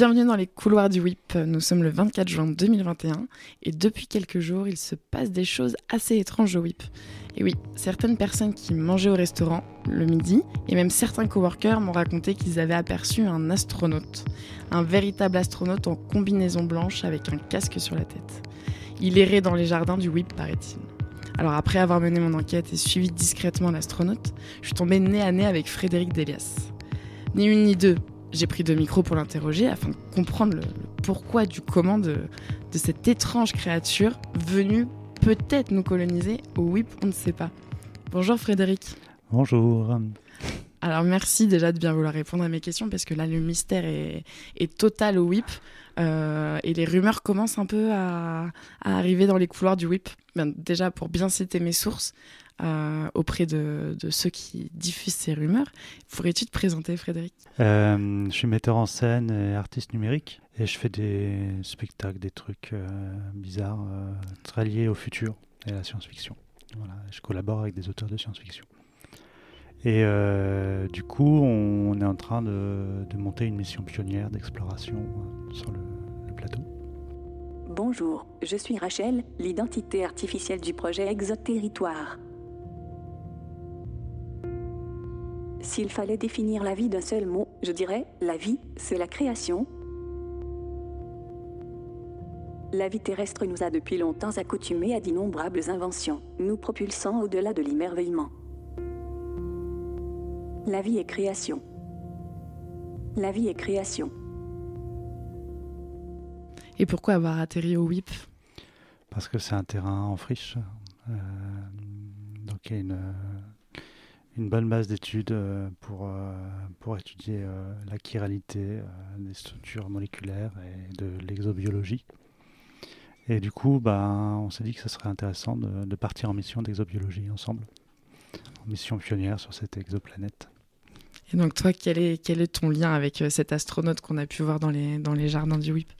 Bienvenue dans les couloirs du WIP. Nous sommes le 24 juin 2021 et depuis quelques jours, il se passe des choses assez étranges au WIP. Et oui, certaines personnes qui mangeaient au restaurant le midi et même certains coworkers m'ont raconté qu'ils avaient aperçu un astronaute. Un véritable astronaute en combinaison blanche avec un casque sur la tête. Il errait dans les jardins du WIP, paraît-il. Alors après avoir mené mon enquête et suivi discrètement l'astronaute, je suis tombée nez à nez avec Frédéric Delias. Ni une ni deux, j'ai pris deux micros pour l'interroger afin de comprendre le, pourquoi du comment de, de, cette étrange créature venue peut-être nous coloniser au WIP, on ne sait pas. Bonjour Frédéric. Bonjour. Alors merci déjà de bien vouloir répondre à mes questions parce que là le mystère est, est total au WIP euh, et les rumeurs commencent un peu à, à, arriver dans les couloirs du WIP. Ben, déjà pour bien citer mes sources euh, auprès de, de, ceux qui diffusent ces rumeurs, pourrais-tu te présenter Frédéric? Euh, Je suis metteur en scène et artiste numérique et je fais des spectacles, des trucs euh, bizarres très liés au futur et à la science-fiction. Voilà, je collabore avec des auteurs de science-fiction. Et euh, du coup, on, est en train de, de monter une mission pionnière d'exploration euh, sur le, le, plateau. Bonjour, je suis Rachel, l'identité artificielle du projet Exoterritoire. S'il fallait définir la vie d'un seul mot, je dirais, la vie, c'est la création. La vie terrestre nous a depuis longtemps accoutumés à d'innombrables inventions, nous propulsant au-delà de l'émerveillement. La vie est création. La vie est création. Et pourquoi avoir atterri au WIP Parce que c'est un terrain en friche. Euh, donc il y a une, une bonne base d'études pour, euh, pour étudier euh, la chiralité euh, des structures moléculaires et de l'exobiologie. Et du coup, bah, on s'est dit que ce serait intéressant de, partir en mission d'exobiologie ensemble mission pionnière sur cette exoplanète. Et donc toi, quel est, quel est ton lien avec euh, cet astronaute qu'on a pu voir dans les, dans les jardins du WIP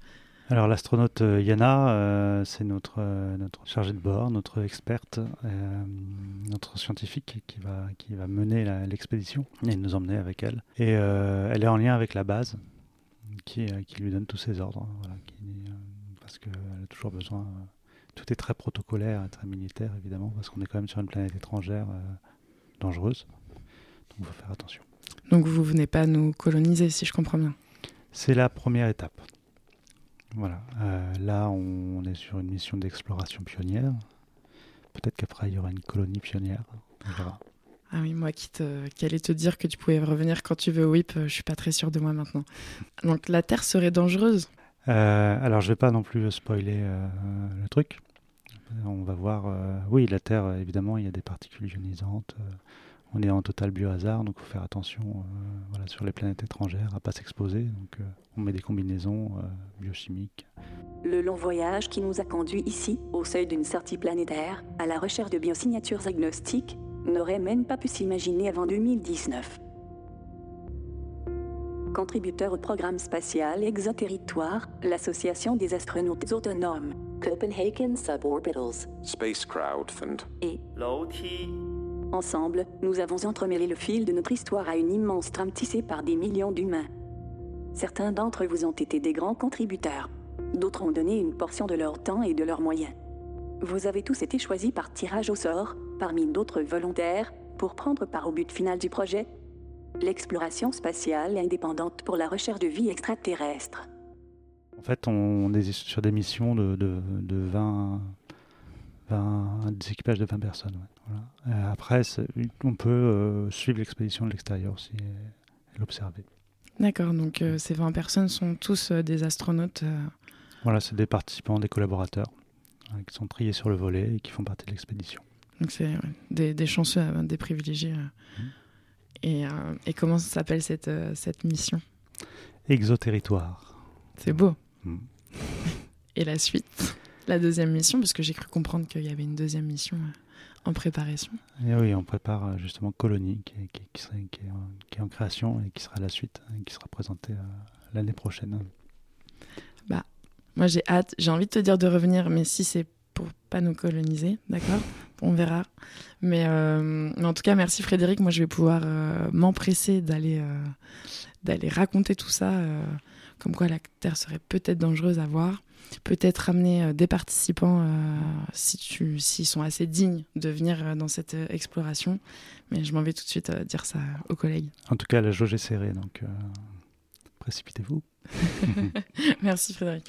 alors l'astronaute euh, Yana, euh, c'est notre, euh, notre chargée de bord, notre experte, euh, notre scientifique qui va, qui va mener l'expédition et nous emmener avec elle. Et elle est en lien avec la base qui, qui lui donne tous ses ordres, voilà, qui, parce qu'elle a toujours besoin... tout est très protocolaire très militaire évidemment, parce qu'on est quand même sur une planète étrangère dangereuse. Donc il faut faire attention. Donc vous venez pas nous coloniser, si je comprends bien. C'est la première étape. Voilà. Euh, là, on est sur une mission d'exploration pionnière. Peut-être qu'après, il y aura une colonie pionnière. On verra. Ah oui, moi qui, te, qui allais te dire que tu pouvais revenir quand tu veux au WIP, je suis pas très sûr de moi maintenant. Donc la Terre serait dangereuse euh, Alors je vais pas non plus spoiler euh, le truc. On va voir. Euh, oui, la Terre, évidemment, il y a des particules ionisantes. On est en total biohazard, donc il faut faire attention euh, voilà, sur les planètes étrangères à pas s'exposer. Donc euh, on met des combinaisons euh, biochimiques. Le long voyage qui nous a conduits ici, au seuil d'une sortie planétaire, à la recherche de biosignatures agnostiques, n'aurait même pas pu s'imaginer avant 2019. Contributeur au programme spatial Exoterritoire, l'association des astronautes autonomes, Copenhagen Suborbitals, Spacecraft and et 楼梯 Ensemble, nous avons entremêlé le fil de notre histoire à une immense trame tissée par des millions d'humains. Certains d'entre vous ont été des grands contributeurs. D'autres ont donné une portion de leur temps et de leurs moyens. Vous avez tous été choisis par tirage au sort, parmi d'autres volontaires, pour prendre part au but final du projet, l'exploration spatiale indépendante pour la recherche de vie extraterrestre. En fait, on est sur des missions de, de, de 20, 20, des équipages de 20 personnes. Ouais. Voilà. Euh, après, on peut euh, suivre l'expédition de l'extérieur aussi et, et l'observer. D'accord, donc euh, ces 20 personnes sont tous euh, des astronautes. Voilà, c'est des participants, des collaborateurs euh, qui sont triés sur le volet et qui font partie de l'expédition. Donc c'est ouais, des, des, chanceux, des privilégiés. Mmh. Et, et, comment s'appelle cette, cette mission? Exoterritoire. C'est beau. Mmh. et la suite? La deuxième mission Parce que j'ai cru comprendre qu'il y avait une deuxième mission euh, en préparation. Et oui, on prépare euh, justement Colonie, qui, qui, qui, serait, qui, est, en, qui est en création et qui sera la suite, et qui sera présentée euh, l'année prochaine. Bah, moi j'ai hâte, j'ai envie de te dire de revenir, mais si c'est pour pas nous coloniser, d'accord? On verra. Mais, euh, mais, en tout cas, merci Frédéric. Moi, je vais pouvoir euh, m'empresser d'aller euh, d'aller raconter tout ça comme quoi la Terre serait peut-être dangereuse à voir. Peut-être ramener des participants si tu, s'ils sont assez dignes de venir dans cette exploration. Mais je m'en vais tout de suite dire ça aux collègues. En tout cas, la jauge est serrée, donc précipitez-vous. Merci Frédéric.